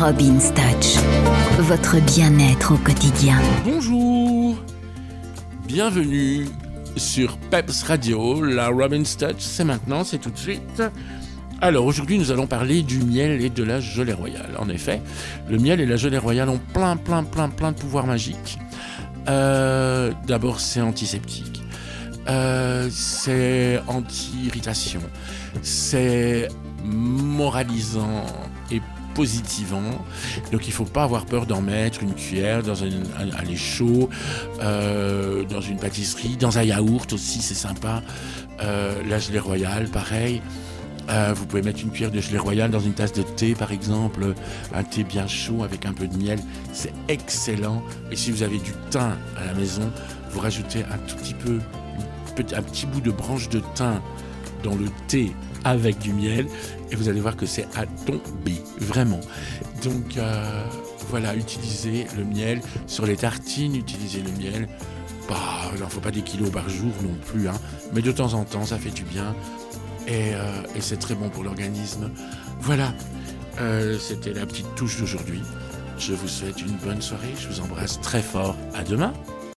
Robin's Touch, votre bien-être au quotidien. Bonjour, bienvenue sur Peps Radio, la Robin's Touch, c'est maintenant, c'est tout de suite. Alors aujourd'hui nous allons parler du miel et de la gelée royale. En effet, le miel et la gelée royale ont plein plein plein plein de pouvoirs magiques. Euh, D'abord c'est antiseptique, euh, c'est anti-irritation, c'est moralisant et positivant. Donc il faut pas avoir peur d'en mettre une cuillère dans un lait chaud, euh, dans une pâtisserie, dans un yaourt aussi, c'est sympa. Euh, la gelée royale, pareil. Euh, vous pouvez mettre une cuillère de gelée royale dans une tasse de thé, par exemple, un thé bien chaud avec un peu de miel, c'est excellent. Et si vous avez du thym à la maison, vous rajoutez un tout petit peu, un petit bout de branche de thym dans le thé avec du miel et vous allez voir que c'est à tomber, vraiment. Donc euh, voilà, utilisez le miel sur les tartines, utilisez le miel. Bah, il n'en faut pas des kilos par jour non plus, hein, mais de temps en temps, ça fait du bien et, euh, c'est très bon pour l'organisme. Voilà, euh, c'était la petite touche d'aujourd'hui. Je vous souhaite une bonne soirée, je vous embrasse très fort. À demain.